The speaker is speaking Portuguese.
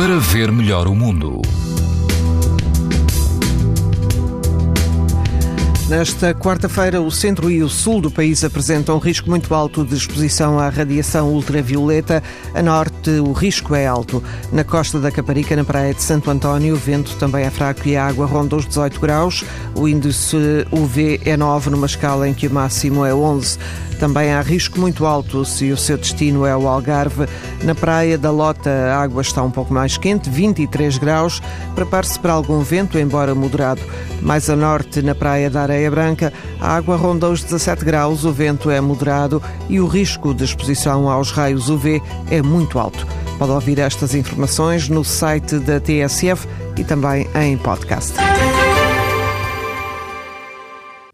para ver melhor o mundo. Nesta quarta-feira, o centro e o sul do país apresentam um risco muito alto de exposição à radiação ultravioleta. A norte, o risco é alto. Na costa da Caparica, na praia de Santo António, o vento também é fraco e a água ronda os 18 graus. O índice UV é 9, numa escala em que o máximo é 11. Também há risco muito alto se o seu destino é o Algarve. Na praia da Lota, a água está um pouco mais quente, 23 graus. Prepare-se para algum vento, embora moderado. Mais a norte, na praia da Areia Branca, a água ronda os 17 graus, o vento é moderado e o risco de exposição aos raios UV é muito alto. Pode ouvir estas informações no site da TSF e também em podcast.